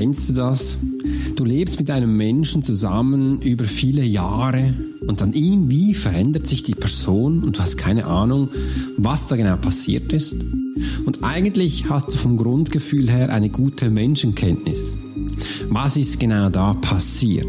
Kennst du das? Du lebst mit einem Menschen zusammen über viele Jahre und dann irgendwie verändert sich die Person und du hast keine Ahnung, was da genau passiert ist. Und eigentlich hast du vom Grundgefühl her eine gute Menschenkenntnis. Was ist genau da passiert?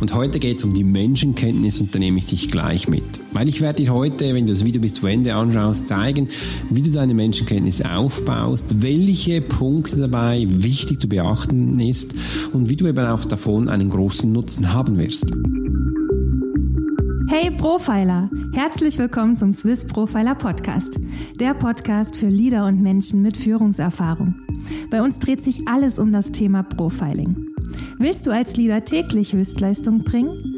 Und heute geht es um die Menschenkenntnis und da nehme ich dich gleich mit. Weil ich werde dir heute, wenn du das Video bis zu Ende anschaust, zeigen, wie du deine Menschenkenntnis aufbaust, welche Punkte dabei wichtig zu beachten ist und wie du eben auch davon einen großen Nutzen haben wirst. Hey Profiler, herzlich willkommen zum Swiss Profiler Podcast, der Podcast für Leader und Menschen mit Führungserfahrung. Bei uns dreht sich alles um das Thema Profiling. Willst du als Leader täglich Höchstleistung bringen?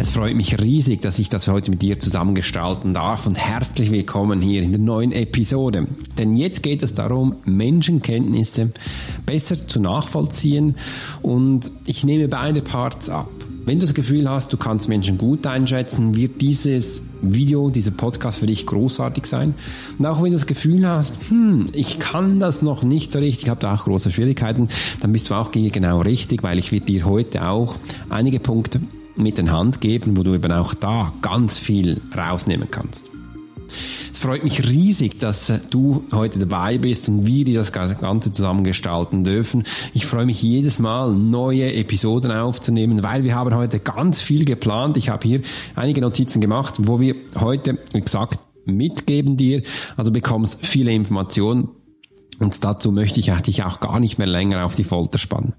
Es freut mich riesig, dass ich das heute mit dir zusammengestalten darf und herzlich willkommen hier in der neuen Episode. Denn jetzt geht es darum, Menschenkenntnisse besser zu nachvollziehen und ich nehme beide Parts ab. Wenn du das Gefühl hast, du kannst Menschen gut einschätzen, wird dieses Video, dieser Podcast für dich großartig sein. Und auch wenn du das Gefühl hast, hm, ich kann das noch nicht so richtig, ich habe da auch große Schwierigkeiten, dann bist du auch hier genau richtig, weil ich werde dir heute auch einige Punkte mit in Hand geben, wo du eben auch da ganz viel rausnehmen kannst. Es freut mich riesig, dass du heute dabei bist und wir dir das Ganze zusammen gestalten dürfen. Ich freue mich jedes Mal, neue Episoden aufzunehmen, weil wir haben heute ganz viel geplant. Ich habe hier einige Notizen gemacht, wo wir heute exakt mitgeben dir. Also bekommst viele Informationen und dazu möchte ich dich auch gar nicht mehr länger auf die Folter spannen.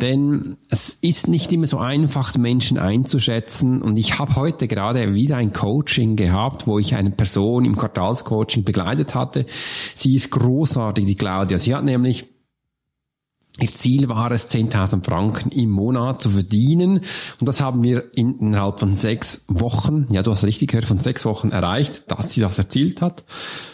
Denn es ist nicht immer so einfach, Menschen einzuschätzen. Und ich habe heute gerade wieder ein Coaching gehabt, wo ich eine Person im Quartalscoaching begleitet hatte. Sie ist großartig, die Claudia. Sie hat nämlich Ihr Ziel war es, 10.000 Franken im Monat zu verdienen. Und das haben wir innerhalb von sechs Wochen, ja, du hast richtig gehört, von sechs Wochen erreicht, dass sie das erzielt hat.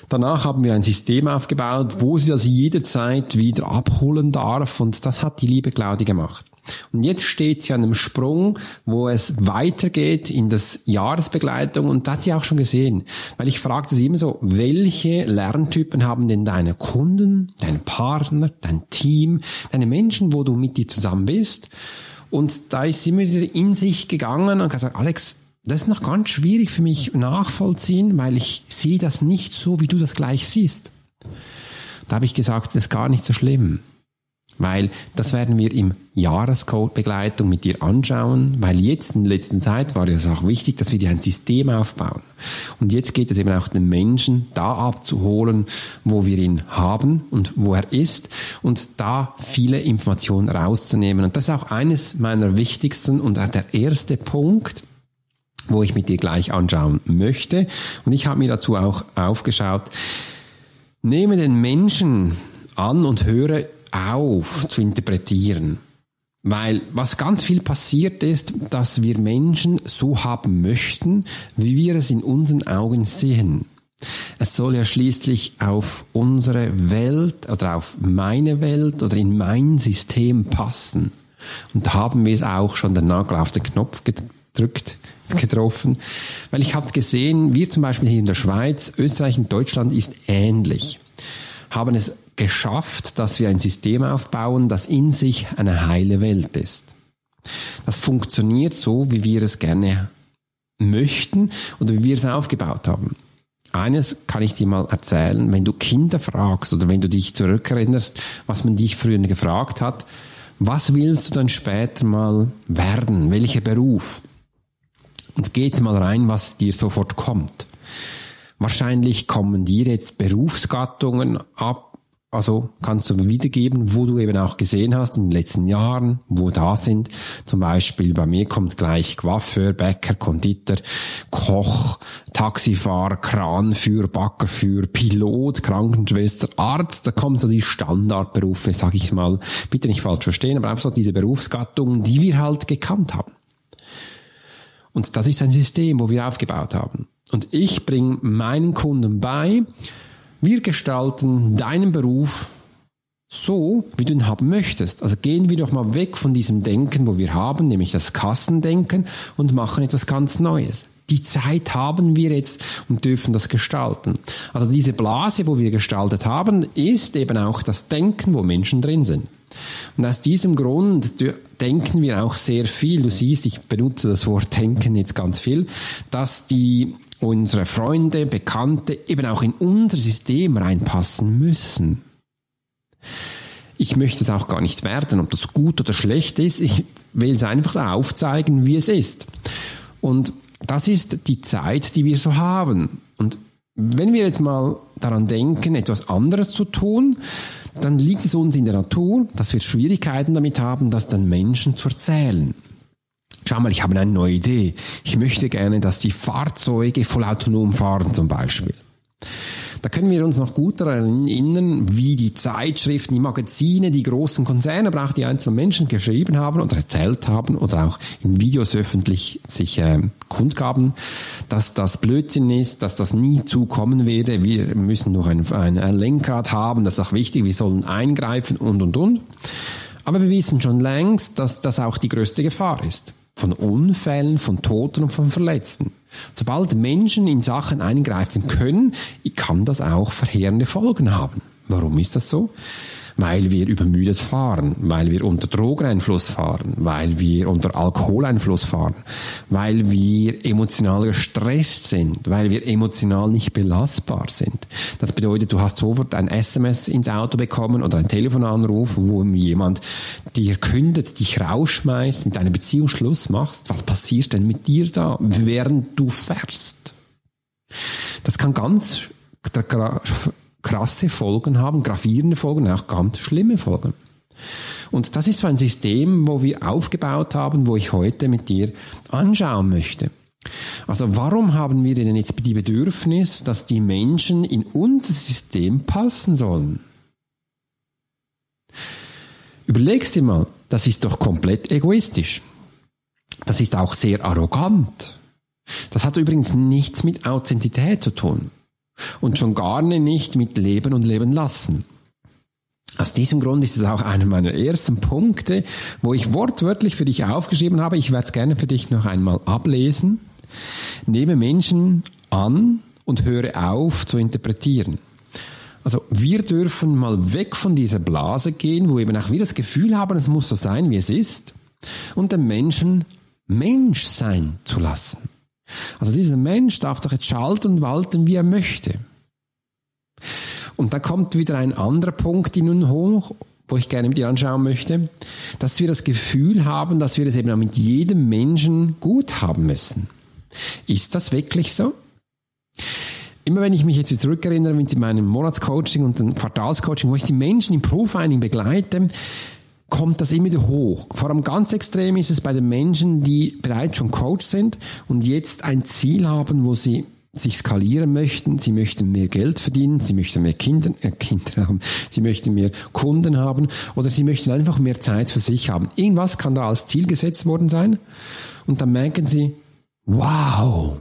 Danach haben wir ein System aufgebaut, wo sie das jederzeit wieder abholen darf. Und das hat die liebe Claudia gemacht. Und jetzt steht sie an einem Sprung, wo es weitergeht in das Jahresbegleitung und da hat sie auch schon gesehen, weil ich fragte sie immer so, welche Lerntypen haben denn deine Kunden, dein Partner, dein Team, deine Menschen, wo du mit dir zusammen bist? Und da ist sie immer wieder in sich gegangen und gesagt, Alex, das ist noch ganz schwierig für mich nachvollziehen, weil ich sehe das nicht so, wie du das gleich siehst. Da habe ich gesagt, das ist gar nicht so schlimm. Weil das werden wir im Jahrescode-Begleitung mit dir anschauen, weil jetzt in der letzten Zeit war es auch wichtig, dass wir dir ein System aufbauen. Und jetzt geht es eben auch den Menschen da abzuholen, wo wir ihn haben und wo er ist und da viele Informationen rauszunehmen. Und das ist auch eines meiner wichtigsten und der erste Punkt, wo ich mit dir gleich anschauen möchte. Und ich habe mir dazu auch aufgeschaut, nehme den Menschen an und höre auf zu interpretieren. Weil was ganz viel passiert ist, dass wir Menschen so haben möchten, wie wir es in unseren Augen sehen. Es soll ja schließlich auf unsere Welt oder auf meine Welt oder in mein System passen. Und da haben wir auch schon den Nagel auf den Knopf gedrückt, getroffen. Weil ich habe gesehen, wir zum Beispiel hier in der Schweiz, Österreich und Deutschland ist ähnlich. Haben es geschafft, dass wir ein System aufbauen, das in sich eine heile Welt ist. Das funktioniert so, wie wir es gerne möchten oder wie wir es aufgebaut haben. Eines kann ich dir mal erzählen, wenn du Kinder fragst oder wenn du dich zurückerinnerst, was man dich früher gefragt hat, was willst du dann später mal werden? Welcher Beruf? Und geht mal rein, was dir sofort kommt. Wahrscheinlich kommen dir jetzt Berufsgattungen ab, also kannst du wiedergeben, wo du eben auch gesehen hast in den letzten Jahren, wo da sind. Zum Beispiel bei mir kommt gleich Coiffeur, Bäcker, Konditor, Koch, Taxifahrer, Kranführer, Backerführer, Pilot, Krankenschwester, Arzt. Da kommen so die Standardberufe, sag ich mal. Bitte nicht falsch verstehen, aber einfach so diese Berufsgattungen, die wir halt gekannt haben. Und das ist ein System, wo wir aufgebaut haben. Und ich bringe meinen Kunden bei, wir gestalten deinen Beruf so, wie du ihn haben möchtest. Also gehen wir doch mal weg von diesem Denken, wo wir haben, nämlich das Kassendenken und machen etwas ganz Neues. Die Zeit haben wir jetzt und dürfen das gestalten. Also diese Blase, wo wir gestaltet haben, ist eben auch das Denken, wo Menschen drin sind. Und aus diesem Grund denken wir auch sehr viel. Du siehst, ich benutze das Wort denken jetzt ganz viel, dass die unsere Freunde, Bekannte eben auch in unser System reinpassen müssen. Ich möchte es auch gar nicht werten, ob das gut oder schlecht ist. Ich will es einfach aufzeigen, wie es ist. Und das ist die Zeit, die wir so haben. Und wenn wir jetzt mal daran denken, etwas anderes zu tun, dann liegt es uns in der Natur, dass wir Schwierigkeiten damit haben, das den Menschen zu erzählen. Schau mal, ich habe eine neue Idee. Ich möchte gerne, dass die Fahrzeuge voll autonom fahren zum Beispiel. Da können wir uns noch gut daran erinnern, wie die Zeitschriften, die Magazine, die großen Konzerne, aber auch die einzelnen Menschen geschrieben haben oder erzählt haben oder auch in Videos öffentlich sich äh, kundgaben, dass das Blödsinn ist, dass das nie zukommen werde. Wir müssen noch ein, ein Lenkrad haben, das ist auch wichtig, wir sollen eingreifen und und und. Aber wir wissen schon längst, dass das auch die größte Gefahr ist von Unfällen, von Toten und von Verletzten. Sobald Menschen in Sachen eingreifen können, kann das auch verheerende Folgen haben. Warum ist das so? Weil wir übermüdet fahren, weil wir unter Drogeneinfluss fahren, weil wir unter Alkoholeinfluss fahren, weil wir emotional gestresst sind, weil wir emotional nicht belastbar sind. Das bedeutet, du hast sofort ein SMS ins Auto bekommen oder ein Telefonanruf, wo jemand dir kündet, dich rausschmeißt, mit einer Beziehung Schluss machst. Was passiert denn mit dir da, während du fährst? Das kann ganz krasse Folgen haben, gravierende Folgen, auch ganz schlimme Folgen. Und das ist so ein System, wo wir aufgebaut haben, wo ich heute mit dir anschauen möchte. Also warum haben wir denn jetzt die Bedürfnis, dass die Menschen in unser System passen sollen? Überlegst dir mal, das ist doch komplett egoistisch. Das ist auch sehr arrogant. Das hat übrigens nichts mit Authentizität zu tun. Und schon gar nicht mit Leben und Leben lassen. Aus diesem Grund ist es auch einer meiner ersten Punkte, wo ich wortwörtlich für dich aufgeschrieben habe. Ich werde es gerne für dich noch einmal ablesen. Nehme Menschen an und höre auf zu interpretieren. Also wir dürfen mal weg von dieser Blase gehen, wo eben auch wir das Gefühl haben, es muss so sein, wie es ist, und den Menschen Mensch sein zu lassen. Also dieser Mensch darf doch jetzt schalten und walten, wie er möchte. Und da kommt wieder ein anderer Punkt in nun hoch, wo ich gerne mit dir anschauen möchte, dass wir das Gefühl haben, dass wir es eben auch mit jedem Menschen gut haben müssen. Ist das wirklich so? Immer wenn ich mich jetzt zurückerinnere mit meinem Monatscoaching und dem Quartalscoaching, wo ich die Menschen im Profiling begleite, kommt das immer wieder hoch. Vor allem ganz extrem ist es bei den Menschen, die bereits schon Coach sind und jetzt ein Ziel haben, wo sie sich skalieren möchten, sie möchten mehr Geld verdienen, sie möchten mehr Kinder, äh, Kinder haben, sie möchten mehr Kunden haben oder sie möchten einfach mehr Zeit für sich haben. Irgendwas kann da als Ziel gesetzt worden sein und dann merken sie, wow,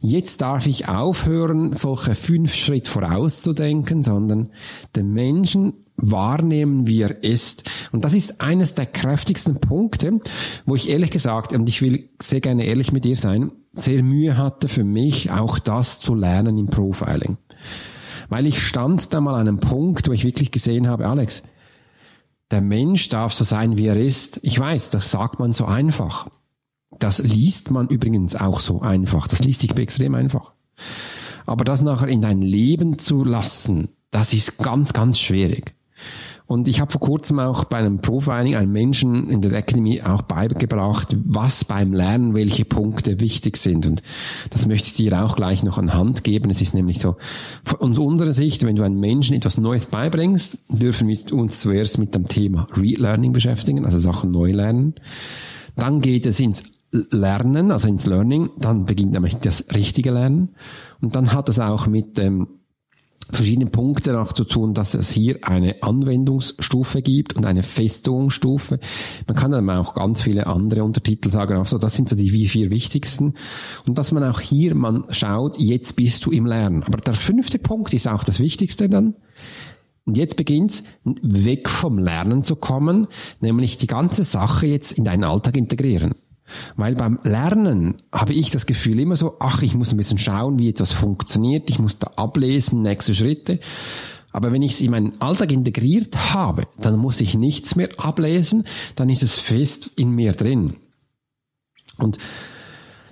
Jetzt darf ich aufhören, solche fünf Schritt vorauszudenken, sondern den Menschen wahrnehmen, wie er ist. Und das ist eines der kräftigsten Punkte, wo ich ehrlich gesagt, und ich will sehr gerne ehrlich mit dir sein, sehr Mühe hatte für mich auch das zu lernen im Profiling. Weil ich stand da mal an einem Punkt, wo ich wirklich gesehen habe, Alex, der Mensch darf so sein, wie er ist. Ich weiß, das sagt man so einfach. Das liest man übrigens auch so einfach. Das liest sich extrem einfach. Aber das nachher in dein Leben zu lassen, das ist ganz, ganz schwierig. Und ich habe vor kurzem auch bei einem Profiling einem Menschen in der Academy auch beigebracht, was beim Lernen welche Punkte wichtig sind. Und das möchte ich dir auch gleich noch an Hand geben. Es ist nämlich so, von unserer Sicht, wenn du einem Menschen etwas Neues beibringst, dürfen wir uns zuerst mit dem Thema Relearning beschäftigen, also Sachen neu lernen. Dann geht es ins Lernen, also ins Learning, dann beginnt nämlich das richtige Lernen. Und dann hat es auch mit ähm, verschiedenen Punkten auch zu tun, dass es hier eine Anwendungsstufe gibt und eine Festungsstufe. Man kann dann auch ganz viele andere Untertitel sagen. Also das sind so die vier wichtigsten. Und dass man auch hier man schaut, jetzt bist du im Lernen. Aber der fünfte Punkt ist auch das Wichtigste dann. Und jetzt beginnt's, weg vom Lernen zu kommen, nämlich die ganze Sache jetzt in deinen Alltag integrieren. Weil beim Lernen habe ich das Gefühl immer so, ach, ich muss ein bisschen schauen, wie etwas funktioniert, ich muss da ablesen, nächste Schritte. Aber wenn ich es in meinen Alltag integriert habe, dann muss ich nichts mehr ablesen, dann ist es fest in mir drin. Und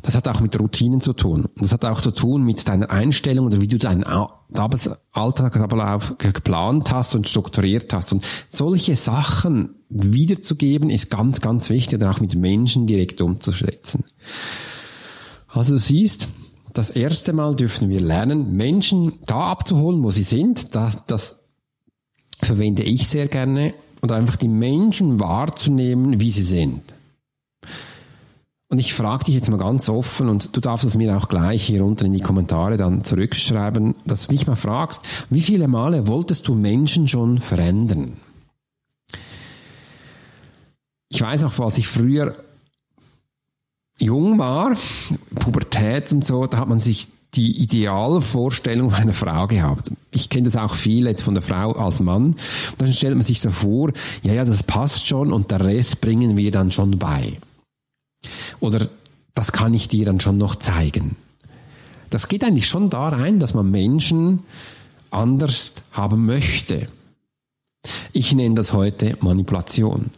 das hat auch mit Routinen zu tun. Das hat auch zu tun mit deiner Einstellung oder wie du deinen Alltagsablauf geplant hast und strukturiert hast. Und solche Sachen wiederzugeben ist ganz, ganz wichtig oder auch mit Menschen direkt umzuschätzen. Also du siehst, das erste Mal dürfen wir lernen, Menschen da abzuholen, wo sie sind. Das, das verwende ich sehr gerne. Und einfach die Menschen wahrzunehmen, wie sie sind. Und ich frage dich jetzt mal ganz offen und du darfst es mir auch gleich hier unten in die Kommentare dann zurückschreiben, dass du dich mal fragst, wie viele Male wolltest du Menschen schon verändern? Ich weiß noch, als ich früher jung war, Pubertät und so, da hat man sich die Idealvorstellung einer Frau gehabt. Ich kenne das auch viel jetzt von der Frau als Mann. Dann stellt man sich so vor, ja, ja, das passt schon und der Rest bringen wir dann schon bei. Oder das kann ich dir dann schon noch zeigen. Das geht eigentlich schon da rein, dass man Menschen anders haben möchte. Ich nenne das heute Manipulation.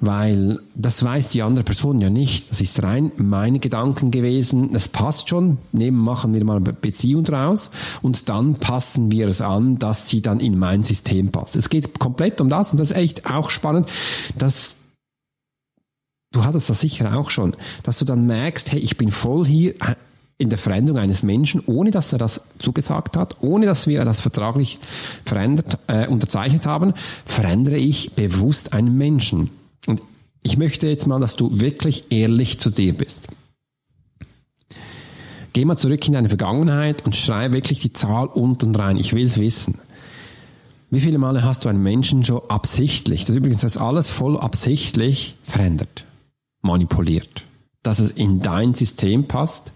Weil das weiß die andere Person ja nicht. Das ist rein meine Gedanken gewesen. Es passt schon. Nehmen, machen wir mal eine Beziehung draus. Und dann passen wir es an, dass sie dann in mein System passt. Es geht komplett um das. Und das ist echt auch spannend, dass du hattest das sicher auch schon, dass du dann merkst, hey, ich bin voll hier äh, in der Veränderung eines Menschen, ohne dass er das zugesagt hat, ohne dass wir das vertraglich verändert, äh, unterzeichnet haben, verändere ich bewusst einen Menschen. Und ich möchte jetzt mal, dass du wirklich ehrlich zu dir bist. Geh mal zurück in deine Vergangenheit und schreibe wirklich die Zahl unten rein. Ich will es wissen. Wie viele Male hast du einen Menschen schon absichtlich, das übrigens das alles voll absichtlich verändert? manipuliert. Dass es in dein System passt,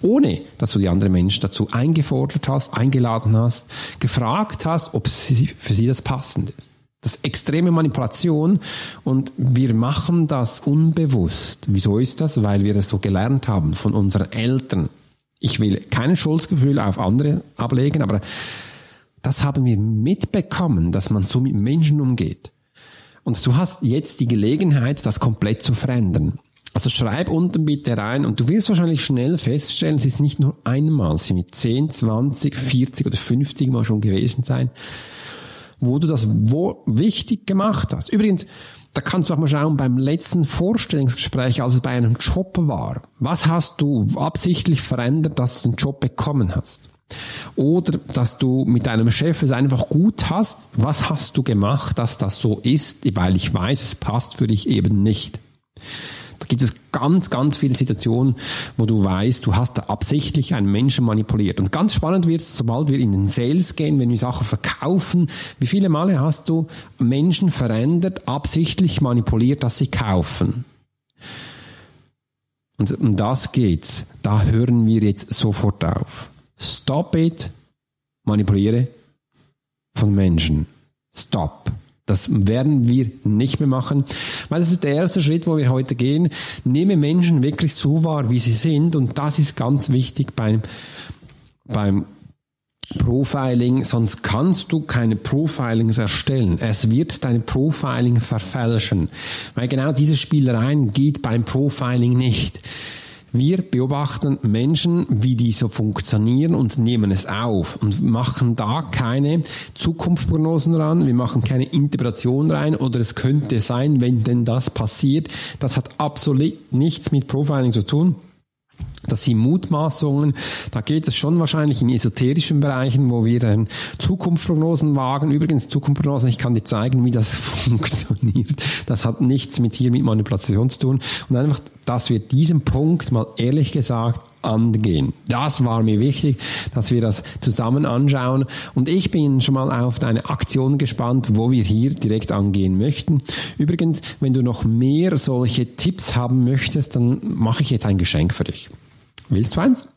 ohne dass du die anderen Menschen dazu eingefordert hast, eingeladen hast, gefragt hast, ob sie, für sie das passend ist. Das ist extreme Manipulation und wir machen das unbewusst. Wieso ist das? Weil wir das so gelernt haben von unseren Eltern. Ich will kein Schuldgefühl auf andere ablegen, aber das haben wir mitbekommen, dass man so mit Menschen umgeht. Und du hast jetzt die Gelegenheit, das komplett zu verändern. Also schreib unten bitte rein und du wirst wahrscheinlich schnell feststellen, es ist nicht nur einmal, es sind mit 10, 20, 40 oder 50 Mal schon gewesen sein, wo du das wo wichtig gemacht hast. Übrigens, da kannst du auch mal schauen beim letzten Vorstellungsgespräch, als es bei einem Job war. Was hast du absichtlich verändert, dass du den Job bekommen hast? Oder dass du mit deinem Chef es einfach gut hast. Was hast du gemacht, dass das so ist? Weil ich weiß, es passt für dich eben nicht. Da gibt es ganz, ganz viele Situationen, wo du weißt, du hast da absichtlich einen Menschen manipuliert. Und ganz spannend wird es, sobald wir in den Sales gehen, wenn wir Sachen verkaufen, wie viele Male hast du Menschen verändert, absichtlich manipuliert, dass sie kaufen? Und um das geht's. Da hören wir jetzt sofort auf. Stop it. Manipuliere von Menschen. Stop. Das werden wir nicht mehr machen, weil das ist der erste Schritt, wo wir heute gehen. Nehme Menschen wirklich so wahr, wie sie sind. Und das ist ganz wichtig beim, beim Profiling, sonst kannst du keine Profilings erstellen. Es wird dein Profiling verfälschen, weil genau diese Spielereien geht beim Profiling nicht Wir beobachten Menschen, wie die so funktionieren und nehmen es auf und machen da keine Zukunftsprognosen ran, wir machen keine Interpretation rein oder es könnte sein, wenn denn das passiert. Das hat absolut nichts mit Profiling zu tun. Das sind Mutmaßungen. Da geht es schon wahrscheinlich in esoterischen Bereichen, wo wir ähm, Zukunftsprognosen wagen. Übrigens, Zukunftsprognosen, ich kann dir zeigen, wie das funktioniert. Das hat nichts mit hier mit Manipulation zu tun. Und einfach, dass wir diesen Punkt mal ehrlich gesagt angehen. Das war mir wichtig, dass wir das zusammen anschauen. Und ich bin schon mal auf deine Aktion gespannt, wo wir hier direkt angehen möchten. Übrigens, wenn du noch mehr solche Tipps haben möchtest, dann mache ich jetzt ein Geschenk für dich. Willst du eins?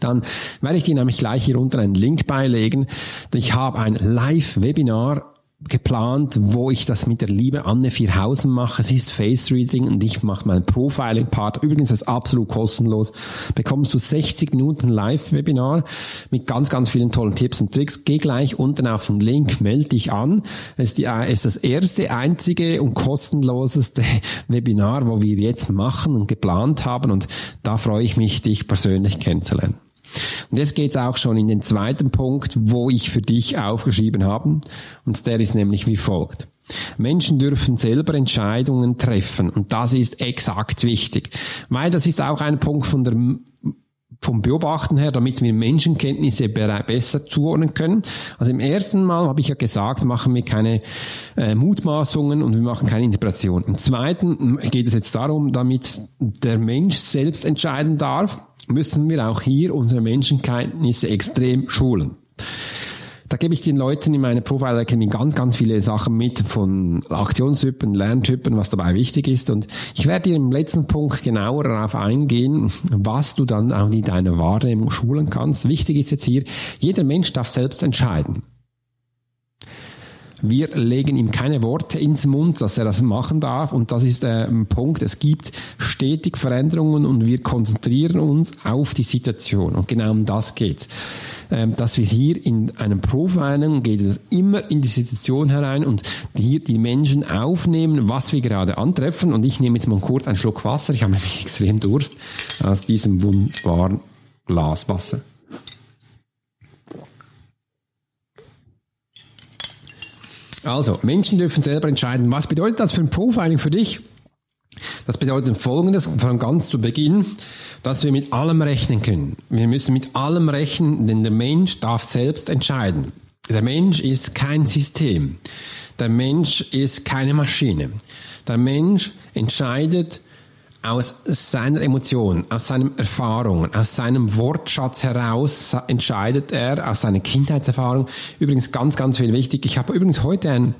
Dann werde ich dir nämlich gleich hier unten einen Link beilegen. Ich habe ein Live-Webinar geplant, wo ich das mit der liebe Anne Vierhausen mache. Sie ist Face Reading und ich mache meinen Profiling-Part. Übrigens ist absolut kostenlos. Bekommst du 60 Minuten Live-Webinar mit ganz, ganz vielen tollen Tipps und Tricks. Geh gleich unten auf den Link, melde dich an. Es ist, die, ist das erste, einzige und kostenloseste Webinar, wo wir jetzt machen und geplant haben und da freue ich mich, dich persönlich kennenzulernen. Und jetzt geht es auch schon in den zweiten Punkt, wo ich für dich aufgeschrieben habe. Und der ist nämlich wie folgt. Menschen dürfen selber Entscheidungen treffen und das ist exakt wichtig, weil das ist auch ein Punkt von der vom Beobachten her, damit wir Menschenkenntnisse besser zuordnen können. Also im ersten Mal habe ich ja gesagt, machen wir keine äh, Mutmaßungen und wir machen keine Interpretation. Im zweiten geht es jetzt darum, damit der Mensch selbst entscheiden darf, müssen wir auch hier unsere Menschenkenntnisse extrem schulen. Da gebe ich den Leuten in meiner Profile Academy ganz, ganz viele Sachen mit von Aktionstypen, Lerntypen, was dabei wichtig ist. Und ich werde dir im letzten Punkt genauer darauf eingehen, was du dann auch in deiner Wahrnehmung schulen kannst. Wichtig ist jetzt hier, jeder Mensch darf selbst entscheiden. Wir legen ihm keine Worte ins Mund, dass er das machen darf. Und das ist äh, ein Punkt. Es gibt stetig Veränderungen und wir konzentrieren uns auf die Situation. Und genau um das geht ähm, dass wir hier in einem Profiling geht es immer in die Situation herein und hier die Menschen aufnehmen, was wir gerade antreffen. Und ich nehme jetzt mal kurz einen Schluck Wasser. Ich habe nämlich extrem Durst aus diesem wunderbaren Glas Wasser. Also, Menschen dürfen selber entscheiden. Was bedeutet das für ein Profiling für dich? Das bedeutet Folgendes, von ganz zu Beginn, dass wir mit allem rechnen können. Wir müssen mit allem rechnen, denn der Mensch darf selbst entscheiden. Der Mensch ist kein System. Der Mensch ist keine Maschine. Der Mensch entscheidet aus seiner Emotion, aus seinen Erfahrungen, aus seinem Wortschatz heraus entscheidet er, aus seiner Kindheitserfahrung. Übrigens ganz, ganz viel wichtig. Ich habe übrigens heute ein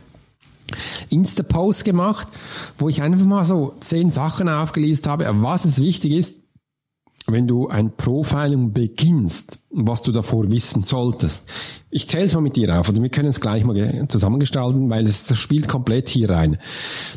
Insta-Post gemacht, wo ich einfach mal so zehn Sachen aufgelistet habe, was es wichtig ist, wenn du ein Profiling beginnst, was du davor wissen solltest. Ich zähle es mal mit dir auf und wir können es gleich mal zusammengestalten, weil es das spielt komplett hier rein.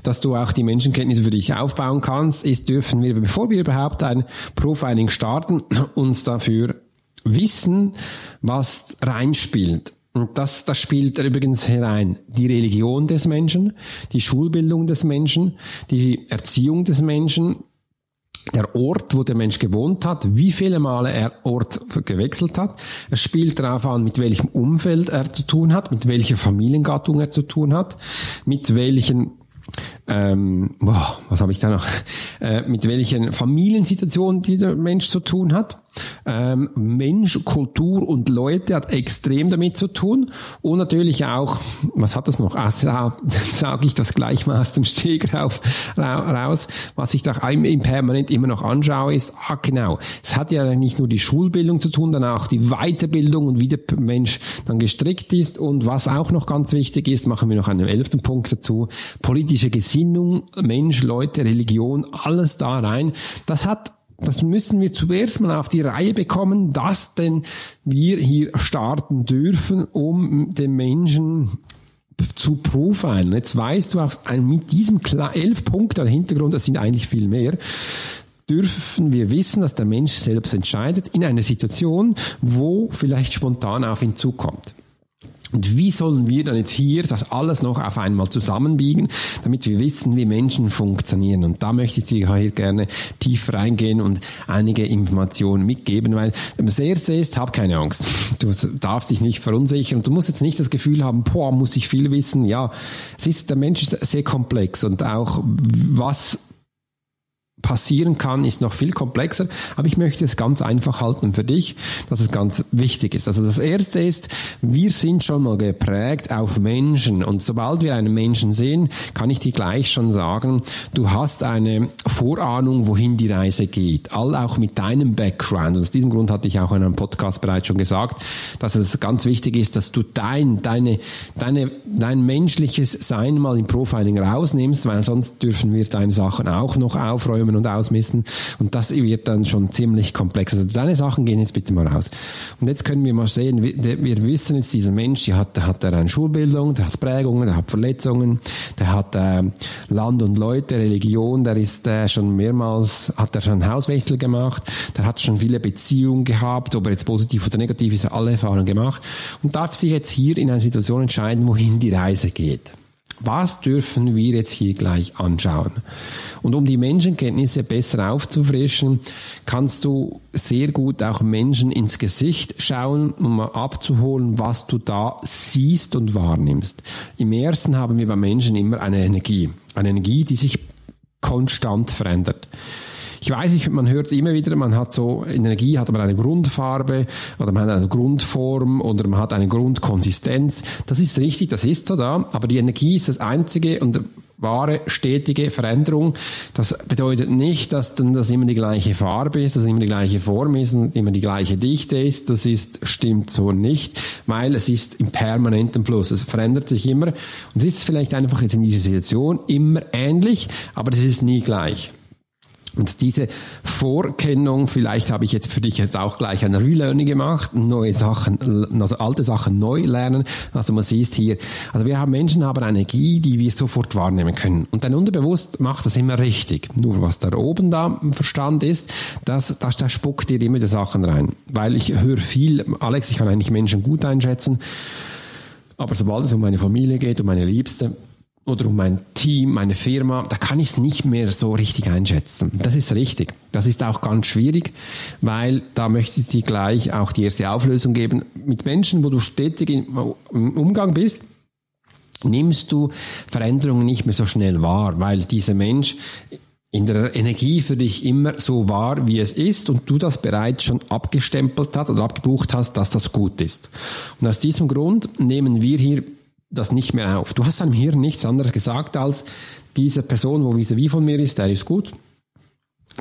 Dass du auch die Menschenkenntnisse für dich aufbauen kannst, ist dürfen wir, bevor wir überhaupt ein Profiling starten, uns dafür wissen, was reinspielt. Und das, das spielt übrigens herein die Religion des Menschen, die Schulbildung des Menschen, die Erziehung des Menschen, der Ort, wo der Mensch gewohnt hat, wie viele Male er Ort gewechselt hat. Es spielt darauf an, mit welchem Umfeld er zu tun hat, mit welcher Familiengattung er zu tun hat, mit welchen ähm, boah, was habe ich da noch? Äh, mit welchen Familiensituationen dieser Mensch zu tun hat. Ähm, Mensch, Kultur und Leute hat extrem damit zu tun. Und natürlich auch, was hat das noch? Ah, sage ich das gleich mal aus dem Steg rauf, raus. Was ich da im Permanent immer noch anschaue, ist, ah genau, es hat ja nicht nur die Schulbildung zu tun, dann auch die Weiterbildung und wie der Mensch dann gestrickt ist. Und was auch noch ganz wichtig ist, machen wir noch einen elften Punkt dazu, politische Gesinnung, Mensch, Leute, Religion, alles da rein. Das hat das müssen wir zuerst mal auf die Reihe bekommen, dass denn wir hier starten dürfen, um den Menschen zu profilen. Jetzt weißt du, auf ein, mit diesem elf Punkte Hintergrund, das sind eigentlich viel mehr, dürfen wir wissen, dass der Mensch selbst entscheidet in einer Situation, wo vielleicht spontan auf ihn zukommt. Und wie sollen wir dann jetzt hier das alles noch auf einmal zusammenbiegen, damit wir wissen, wie Menschen funktionieren? Und da möchte ich hier gerne tief reingehen und einige Informationen mitgeben, weil das erste ist, hab keine Angst. Du darfst dich nicht verunsichern du musst jetzt nicht das Gefühl haben, boah, muss ich viel wissen. Ja, es ist, der Mensch ist sehr komplex und auch was passieren kann, ist noch viel komplexer, aber ich möchte es ganz einfach halten für dich, dass es ganz wichtig ist. Also das erste ist, wir sind schon mal geprägt auf Menschen und sobald wir einen Menschen sehen, kann ich dir gleich schon sagen, du hast eine Vorahnung, wohin die Reise geht. All auch mit deinem Background. Und aus diesem Grund hatte ich auch in einem Podcast bereits schon gesagt, dass es ganz wichtig ist, dass du dein, deine, deine, dein menschliches Sein mal im Profiling rausnimmst, weil sonst dürfen wir deine Sachen auch noch aufräumen und ausmessen. Und das wird dann schon ziemlich komplex. Also deine Sachen gehen jetzt bitte mal raus. Und jetzt können wir mal sehen, wir, wir wissen jetzt, dieser Mensch, der hat, der hat eine Schulbildung, der hat Prägungen, der hat Verletzungen, der hat äh, Land und Leute, Religion, der ist äh, schon mehrmals, hat er schon einen Hauswechsel gemacht, der hat schon viele Beziehungen gehabt, ob er jetzt positiv oder negativ ist, alle Erfahrungen gemacht und darf sich jetzt hier in einer Situation entscheiden, wohin die Reise geht. Was dürfen wir jetzt hier gleich anschauen? Und um die Menschenkenntnisse besser aufzufrischen, kannst du sehr gut auch Menschen ins Gesicht schauen, um mal abzuholen, was du da siehst und wahrnimmst. Im ersten haben wir bei Menschen immer eine Energie. Eine Energie, die sich konstant verändert. Ich weiß nicht, man hört immer wieder, man hat so Energie, hat man eine Grundfarbe oder man hat eine Grundform oder man hat eine Grundkonsistenz. Das ist richtig, das ist so da, aber die Energie ist das einzige und wahre, stetige Veränderung. Das bedeutet nicht, dass dann das immer die gleiche Farbe ist, dass immer die gleiche Form ist und immer die gleiche Dichte ist. Das ist, stimmt so nicht, weil es ist im permanenten Fluss. Es verändert sich immer und es ist vielleicht einfach jetzt in dieser Situation immer ähnlich, aber es ist nie gleich. Und diese Vorkennung, vielleicht habe ich jetzt für dich jetzt auch gleich ein Relearning gemacht, neue Sachen, also alte Sachen neu lernen. Also man sieht hier, also wir haben Menschen haben eine Energie, die wir sofort wahrnehmen können. Und dein Unterbewusst macht das immer richtig. Nur was da oben da im Verstand ist, das, das, da spuckt dir immer die Sachen rein. Weil ich höre viel, Alex, ich kann eigentlich Menschen gut einschätzen. Aber sobald es um meine Familie geht, um meine Liebste, oder um mein Team, meine Firma, da kann ich es nicht mehr so richtig einschätzen. Das ist richtig. Das ist auch ganz schwierig, weil da möchte ich dir gleich auch die erste Auflösung geben. Mit Menschen, wo du stetig im Umgang bist, nimmst du Veränderungen nicht mehr so schnell wahr, weil dieser Mensch in der Energie für dich immer so war, wie es ist und du das bereits schon abgestempelt hast oder abgebucht hast, dass das gut ist. Und aus diesem Grund nehmen wir hier das nicht mehr auf. Du hast deinem Hirn nichts anderes gesagt als, diese Person, wo vis-à-vis von mir ist, der ist gut,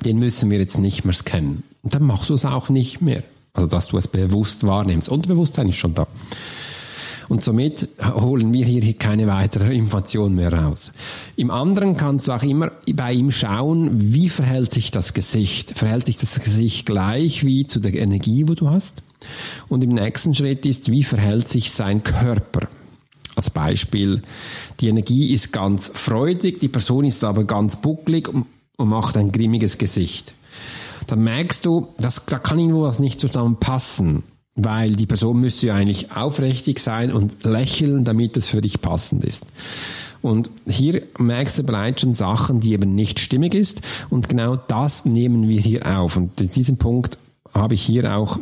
den müssen wir jetzt nicht mehr scannen. Und dann machst du es auch nicht mehr. Also, dass du es bewusst wahrnimmst. Unterbewusstsein ist schon da. Und somit holen wir hier keine weitere Information mehr raus. Im anderen kannst du auch immer bei ihm schauen, wie verhält sich das Gesicht. Verhält sich das Gesicht gleich wie zu der Energie, wo du hast? Und im nächsten Schritt ist, wie verhält sich sein Körper? Als Beispiel, die Energie ist ganz freudig, die Person ist aber ganz bucklig und, macht ein grimmiges Gesicht. Dann merkst du, dass, da kann irgendwo was nicht zusammenpassen, weil die Person müsste ja eigentlich aufrichtig sein und lächeln, damit es für dich passend ist. Und hier merkst du bereits schon Sachen, die eben nicht stimmig ist. Und genau das nehmen wir hier auf. Und in diesem Punkt habe ich hier auch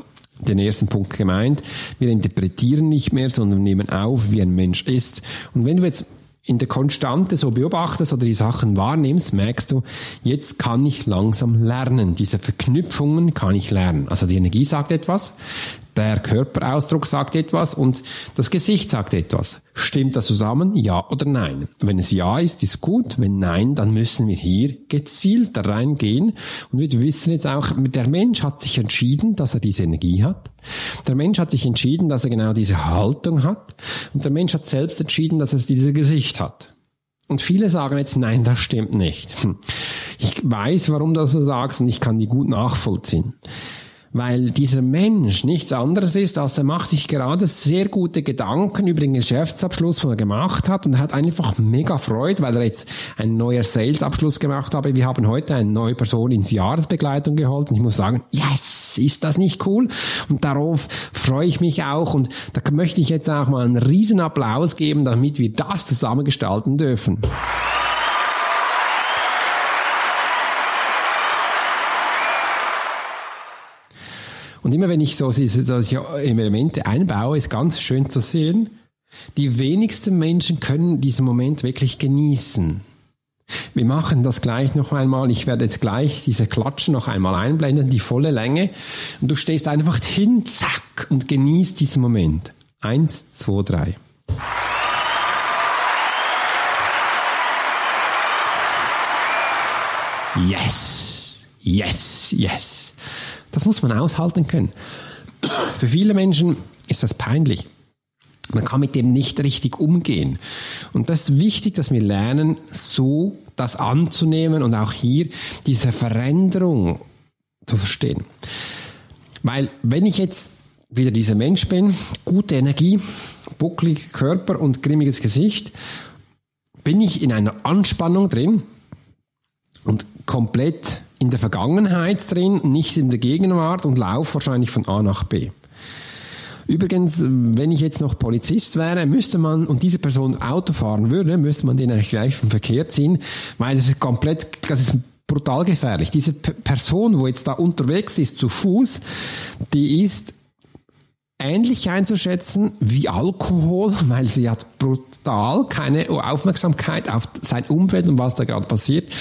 den ersten Punkt gemeint. Wir interpretieren nicht mehr, sondern nehmen auf, wie ein Mensch ist. Und wenn du jetzt in der Konstante so beobachtest oder die Sachen wahrnimmst, merkst du, jetzt kann ich langsam lernen. Diese Verknüpfungen kann ich lernen. Also die Energie sagt etwas, der Körperausdruck sagt etwas und das Gesicht sagt etwas. Stimmt das zusammen? Ja oder nein? Wenn es ja ist, ist gut. Wenn nein, dann müssen wir hier gezielt reingehen. Und wir wissen jetzt auch, der Mensch hat sich entschieden, dass er diese Energie hat. Der Mensch hat sich entschieden, dass er genau diese Haltung hat. Und der Mensch hat selbst entschieden, dass er dieses Gesicht hat. Und viele sagen jetzt, nein, das stimmt nicht. Hm. Ich weiß, warum du das so sagst und ich kann die gut nachvollziehen. Weil dieser Mensch nichts anderes ist, als er macht sich gerade sehr gute Gedanken über den Geschäftsabschluss, den er gemacht hat und er hat einfach mega Freude, weil er jetzt einen neuen Salesabschluss gemacht habe. Wir haben heute eine neue Person ins Jahresbegleitung geholt und ich muss sagen, yes, ist das nicht cool? Und darauf freue ich mich auch und da möchte ich jetzt auch mal einen riesen Applaus geben, damit wir das zusammen gestalten dürfen. Und immer wenn ich so solche Elemente einbaue, ist ganz schön zu sehen, die wenigsten Menschen können diesen Moment wirklich genießen. Wir machen das gleich noch einmal. Ich werde jetzt gleich diese Klatschen noch einmal einblenden, die volle Länge. Und du stehst einfach hin, zack, und genießt diesen Moment. Eins, zwei, drei. Yes, yes, yes. Das muss man aushalten können. Für viele Menschen ist das peinlich. Man kann mit dem nicht richtig umgehen. Und das ist wichtig, dass wir lernen, so das anzunehmen und auch hier diese Veränderung zu verstehen. Weil wenn ich jetzt wieder dieser Mensch bin, gute Energie, buckliger Körper und grimmiges Gesicht, bin ich in einer Anspannung drin und komplett in der Vergangenheit drin, nicht in der Gegenwart und laufe wahrscheinlich von A nach B. Übrigens, wenn ich jetzt noch Polizist wäre, müsste man, und diese Person Auto fahren würde, müsste man den eigentlich gleich vom Verkehr ziehen, weil das ist komplett, das ist brutal gefährlich. Diese Person, wo jetzt da unterwegs ist zu Fuß, die ist ähnlich einzuschätzen wie Alkohol, weil sie hat brutal keine Aufmerksamkeit auf sein Umfeld und was da gerade passiert.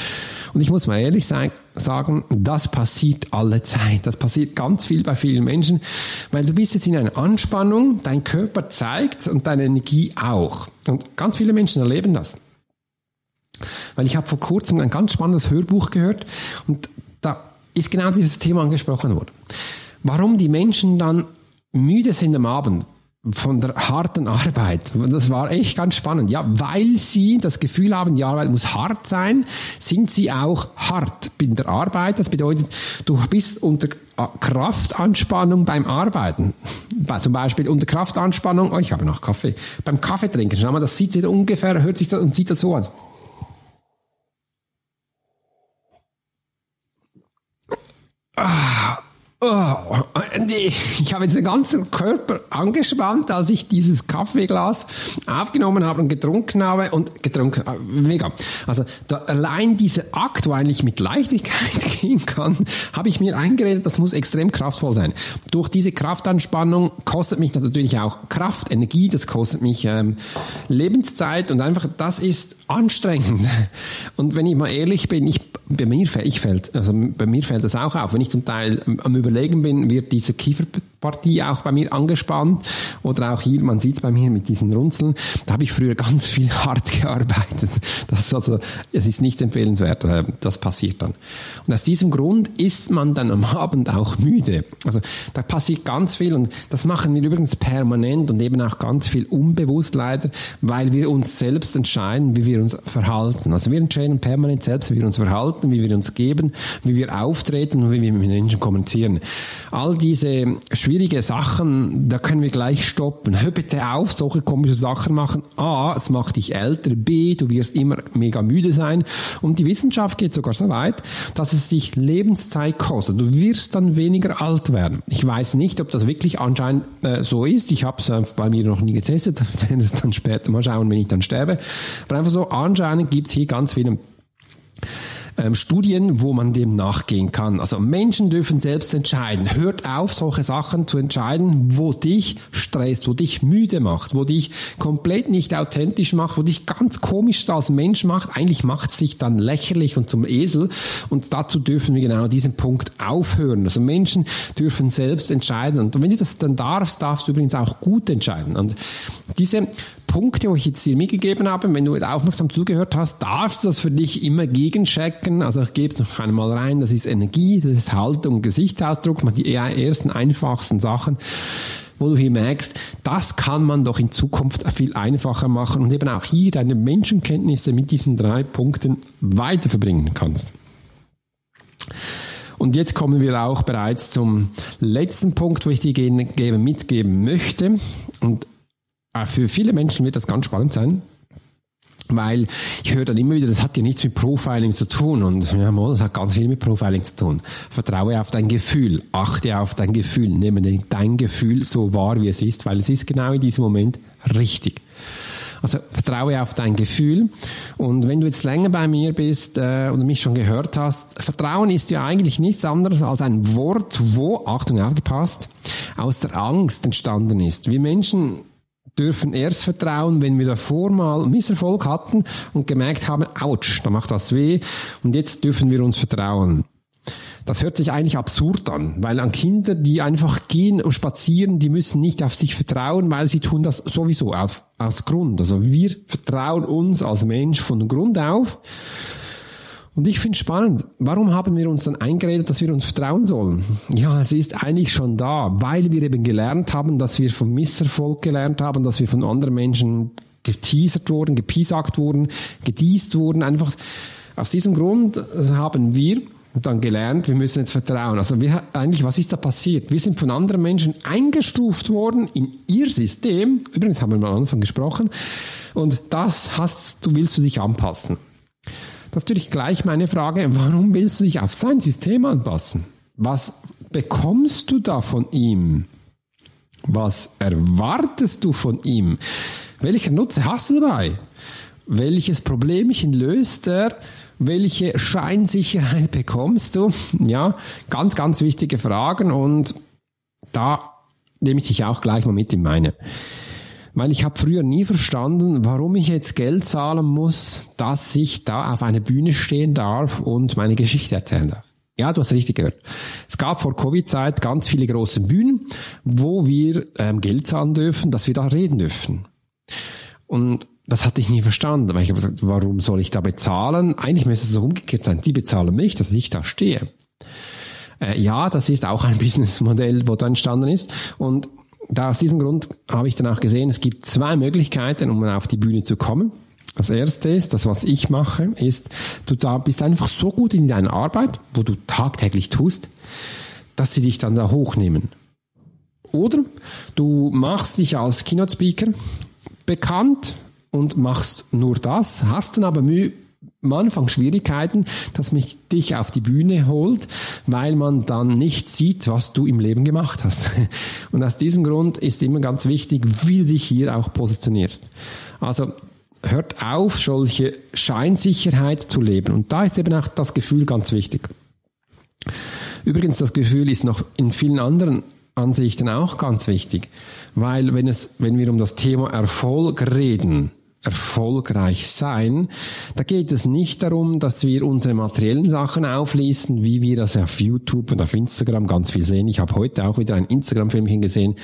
Und ich muss mal ehrlich sein, sagen, das passiert alle Zeit. Das passiert ganz viel bei vielen Menschen, weil du bist jetzt in einer Anspannung, dein Körper zeigt und deine Energie auch. Und ganz viele Menschen erleben das. Weil ich habe vor kurzem ein ganz spannendes Hörbuch gehört und da ist genau dieses Thema angesprochen worden. Warum die Menschen dann müde sind am Abend, von der harten Arbeit. Das war echt ganz spannend. Ja, weil sie das Gefühl haben, die Arbeit muss hart sein, sind sie auch hart in der Arbeit. Das bedeutet, du bist unter Kraftanspannung beim Arbeiten. Zum Beispiel unter Kraftanspannung, oh, ich habe noch Kaffee. Beim Kaffee trinken, schau mal, das sieht ungefähr, hört sich das und sieht das so an. Ah, Oh, ich habe jetzt den ganzen Körper angespannt, als ich dieses Kaffeeglas aufgenommen habe und getrunken habe und getrunken, äh, mega. Also allein dieser Akt, wo eigentlich mit Leichtigkeit gehen kann, habe ich mir eingeredet, das muss extrem kraftvoll sein. Durch diese Kraftanspannung kostet mich das natürlich auch Kraft, Energie, das kostet mich ähm, Lebenszeit und einfach, das ist anstrengend. Und wenn ich mal ehrlich bin, ich bei mir, ich fällt, also bei mir fällt das auch auf, wenn ich zum Teil am Überlegen bin, wird diese Kieferpartie auch bei mir angespannt oder auch hier, man sieht es bei mir mit diesen Runzeln, da habe ich früher ganz viel hart gearbeitet. Das ist also, es ist nicht empfehlenswert, äh, das passiert dann. Und aus diesem Grund ist man dann am Abend auch müde. Also da passiert ganz viel und das machen wir übrigens permanent und eben auch ganz viel unbewusst leider, weil wir uns selbst entscheiden, wie wir uns verhalten. Also wir entscheiden permanent selbst, wie wir uns verhalten wie wir uns geben, wie wir auftreten und wie wir mit Menschen kommunizieren. All diese schwierige Sachen, da können wir gleich stoppen. Hör bitte auf, solche komische Sachen machen. A, es macht dich älter. B, du wirst immer mega müde sein. Und die Wissenschaft geht sogar so weit, dass es dich Lebenszeit kostet. Du wirst dann weniger alt werden. Ich weiß nicht, ob das wirklich anscheinend äh, so ist. Ich habe es äh, bei mir noch nie getestet. Werde es dann später mal schauen, wenn ich dann sterbe. Aber einfach so, anscheinend gibt es hier ganz viele ähm, Studien, wo man dem nachgehen kann. Also Menschen dürfen selbst entscheiden. Hört auf, solche Sachen zu entscheiden, wo dich stresst, wo dich müde macht, wo dich komplett nicht authentisch macht, wo dich ganz komisch als Mensch macht. Eigentlich macht es sich dann lächerlich und zum Esel. Und dazu dürfen wir genau diesen Punkt aufhören. Also Menschen dürfen selbst entscheiden. Und wenn du das dann darfst, darfst du übrigens auch gut entscheiden. Und diese Punkte, wo ich jetzt dir mitgegeben habe, wenn du aufmerksam zugehört hast, darfst du das für dich immer gegenchecken. Also ich gebe es noch einmal rein, das ist Energie, das ist Haltung, Gesichtsausdruck, die ersten einfachsten Sachen wo du hier merkst, das kann man doch in Zukunft viel einfacher machen und eben auch hier deine Menschenkenntnisse mit diesen drei Punkten weiter verbringen kannst. Und jetzt kommen wir auch bereits zum letzten Punkt, wo ich dir geben, mitgeben möchte. Und für viele Menschen wird das ganz spannend sein. Weil ich höre dann immer wieder, das hat ja nichts mit Profiling zu tun. Und ja, das hat ganz viel mit Profiling zu tun. Vertraue auf dein Gefühl. Achte auf dein Gefühl. Nehme dein Gefühl so wahr, wie es ist, weil es ist genau in diesem Moment richtig. Also vertraue auf dein Gefühl. Und wenn du jetzt länger bei mir bist äh, und mich schon gehört hast, Vertrauen ist ja eigentlich nichts anderes als ein Wort, wo, Achtung, aufgepasst, aus der Angst entstanden ist. Wir Menschen dürfen erst vertrauen, wenn wir davor mal Misserfolg hatten und gemerkt haben, ouch, da macht das weh und jetzt dürfen wir uns vertrauen. Das hört sich eigentlich absurd an, weil an Kinder, die einfach gehen und spazieren, die müssen nicht auf sich vertrauen, weil sie tun das sowieso auf, als Grund. Also wir vertrauen uns als Mensch von Grund auf. Und ich finde spannend, warum haben wir uns dann eingeredet, dass wir uns vertrauen sollen? Ja, es ist eigentlich schon da, weil wir eben gelernt haben, dass wir vom Misserfolg gelernt haben, dass wir von anderen Menschen geteasert wurden, gepiesackt wurden, gediest wurden. Einfach aus diesem Grund haben wir dann gelernt, wir müssen jetzt vertrauen. Also wir, eigentlich, was ist da passiert? Wir sind von anderen Menschen eingestuft worden in ihr System. Übrigens haben wir am Anfang gesprochen. Und das hast du, willst du dich anpassen. Das ist natürlich gleich meine Frage, warum willst du dich auf sein System anpassen? Was bekommst du da von ihm? Was erwartest du von ihm? Welcher Nutze hast du dabei? Welches Problemchen löst er? Welche Scheinsicherheit bekommst du? Ja, ganz, ganz wichtige Fragen und da nehme ich dich auch gleich mal mit in meine. Weil ich habe früher nie verstanden, warum ich jetzt Geld zahlen muss, dass ich da auf einer Bühne stehen darf und meine Geschichte erzählen darf. Ja, du hast richtig gehört. Es gab vor Covid-Zeit ganz viele große Bühnen, wo wir ähm, Geld zahlen dürfen, dass wir da reden dürfen. Und das hatte ich nie verstanden, weil ich habe gesagt, warum soll ich da bezahlen? Eigentlich müsste es so umgekehrt sein. Die bezahlen mich, dass ich da stehe. Äh, ja, das ist auch ein Businessmodell, wo da entstanden ist. Und da aus diesem Grund habe ich dann auch gesehen, es gibt zwei Möglichkeiten, um auf die Bühne zu kommen. Das erste ist, das was ich mache, ist, du da bist einfach so gut in deiner Arbeit, wo du tagtäglich tust, dass sie dich dann da hochnehmen. Oder du machst dich als Keynote Speaker bekannt und machst nur das, hast dann aber Mühe, am Anfang Schwierigkeiten, dass mich dich auf die Bühne holt, weil man dann nicht sieht, was du im Leben gemacht hast. Und aus diesem Grund ist immer ganz wichtig, wie du dich hier auch positionierst. Also hört auf, solche Scheinsicherheit zu leben. Und da ist eben auch das Gefühl ganz wichtig. Übrigens, das Gefühl ist noch in vielen anderen Ansichten auch ganz wichtig, weil wenn es, wenn wir um das Thema Erfolg reden, erfolgreich sein, da geht es nicht darum, dass wir unsere materiellen Sachen auflisten, wie wir das auf YouTube und auf Instagram ganz viel sehen. Ich habe heute auch wieder ein Instagram-Filmchen gesehen.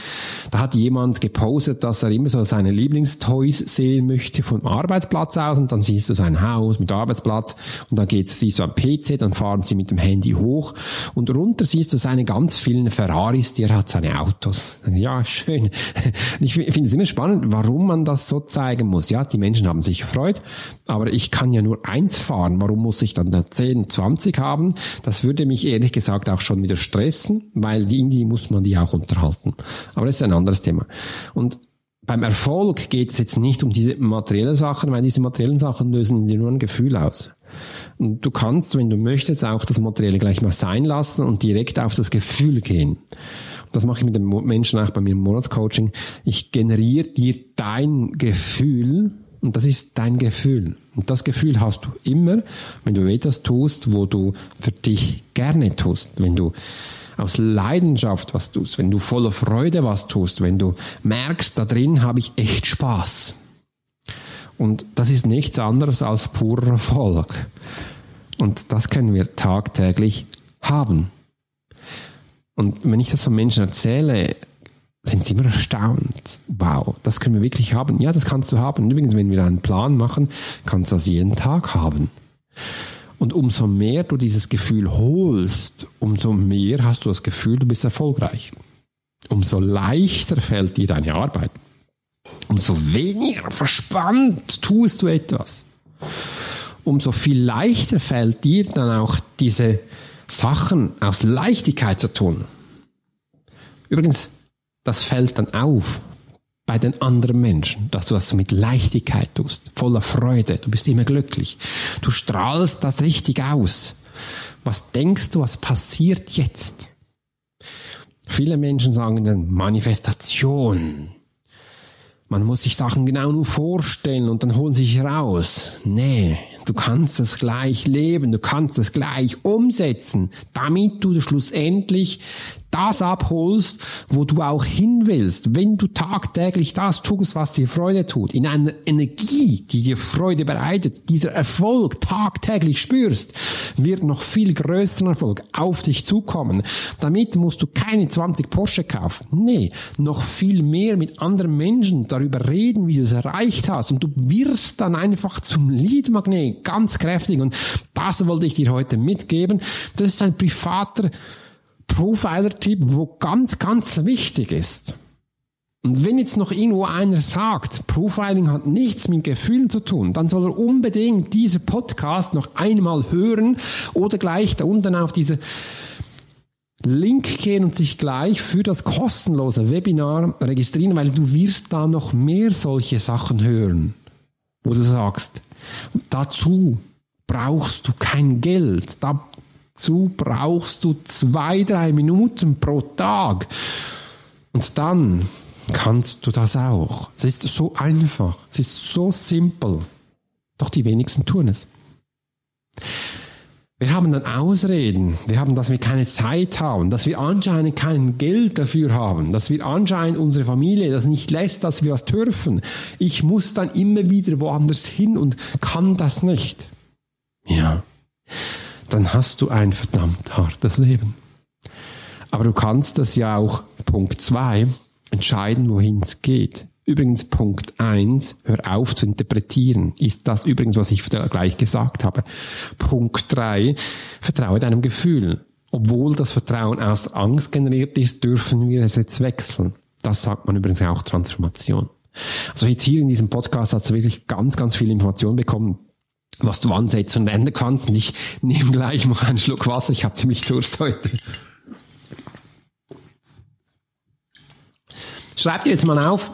Da hat jemand gepostet, dass er immer so seine Lieblingstoys sehen möchte vom Arbeitsplatz aus und dann siehst du sein Haus mit Arbeitsplatz und dann geht siehst du am PC, dann fahren sie mit dem Handy hoch und runter siehst du seine ganz vielen Ferraris, die er hat, seine Autos. Ja, schön. Ich finde es immer spannend, warum man das so zeigen muss. Ja, die Menschen haben sich gefreut, aber ich kann ja nur eins fahren. Warum muss ich dann da 10, 20 haben? Das würde mich ehrlich gesagt auch schon wieder stressen, weil die Indie muss man die auch unterhalten. Aber das ist ein anderes Thema. Und beim Erfolg geht es jetzt nicht um diese materiellen Sachen, weil diese materiellen Sachen lösen dir nur ein Gefühl aus. Und du kannst, wenn du möchtest, auch das Materielle gleich mal sein lassen und direkt auf das Gefühl gehen. Das mache ich mit den Menschen auch bei mir im Monatscoaching. Ich generiere dir dein Gefühl und das ist dein Gefühl. Und das Gefühl hast du immer, wenn du etwas tust, wo du für dich gerne tust. Wenn du aus Leidenschaft was tust, wenn du voller Freude was tust, wenn du merkst, da drin habe ich echt Spaß. Und das ist nichts anderes als purer Erfolg. Und das können wir tagtäglich haben. Und wenn ich das von Menschen erzähle, sind sie immer erstaunt. Wow, das können wir wirklich haben. Ja, das kannst du haben. Und übrigens, wenn wir einen Plan machen, kannst du das jeden Tag haben. Und umso mehr du dieses Gefühl holst, umso mehr hast du das Gefühl, du bist erfolgreich. Umso leichter fällt dir deine Arbeit. Umso weniger verspannt tust du etwas. Umso viel leichter fällt dir dann auch diese Sachen aus Leichtigkeit zu tun. Übrigens, das fällt dann auf bei den anderen Menschen, dass du das mit Leichtigkeit tust, voller Freude, du bist immer glücklich. Du strahlst das richtig aus. Was denkst du, was passiert jetzt? Viele Menschen sagen dann Manifestation. Man muss sich Sachen genau nur vorstellen und dann holen sie sich raus. Nee, du kannst es gleich leben, du kannst es gleich umsetzen, damit du schlussendlich das abholst, wo du auch hin willst, wenn du tagtäglich das tust, was dir Freude tut, in einer Energie, die dir Freude bereitet, dieser Erfolg tagtäglich spürst, wird noch viel größeren Erfolg auf dich zukommen. Damit musst du keine 20 Porsche kaufen. Nee, noch viel mehr mit anderen Menschen darüber reden, wie du es erreicht hast und du wirst dann einfach zum Leadmagnet ganz kräftig und das wollte ich dir heute mitgeben. Das ist ein privater Profiler-Tipp, wo ganz, ganz wichtig ist. Und wenn jetzt noch irgendwo einer sagt, Profiling hat nichts mit Gefühlen zu tun, dann soll er unbedingt diese Podcast noch einmal hören oder gleich da unten auf diese Link gehen und sich gleich für das kostenlose Webinar registrieren, weil du wirst da noch mehr solche Sachen hören, wo du sagst, dazu brauchst du kein Geld, da Dazu brauchst du zwei, drei Minuten pro Tag. Und dann kannst du das auch. Es ist so einfach. Es ist so simpel. Doch die wenigsten tun es. Wir haben dann Ausreden. Wir haben, dass wir keine Zeit haben, dass wir anscheinend kein Geld dafür haben, dass wir anscheinend unsere Familie das nicht lässt, dass wir das dürfen. Ich muss dann immer wieder woanders hin und kann das nicht. Ja dann hast du ein verdammt hartes Leben. Aber du kannst das ja auch, Punkt zwei entscheiden, wohin es geht. Übrigens Punkt eins hör auf zu interpretieren. Ist das übrigens, was ich gleich gesagt habe. Punkt drei vertraue deinem Gefühl. Obwohl das Vertrauen aus Angst generiert ist, dürfen wir es jetzt wechseln. Das sagt man übrigens auch Transformation. Also jetzt hier in diesem Podcast hast du wirklich ganz, ganz viel Information bekommen was du ansetzen und ändern kannst. Und ich nehme gleich mal einen Schluck Wasser. Ich habe ziemlich Durst heute. Schreib dir jetzt mal auf,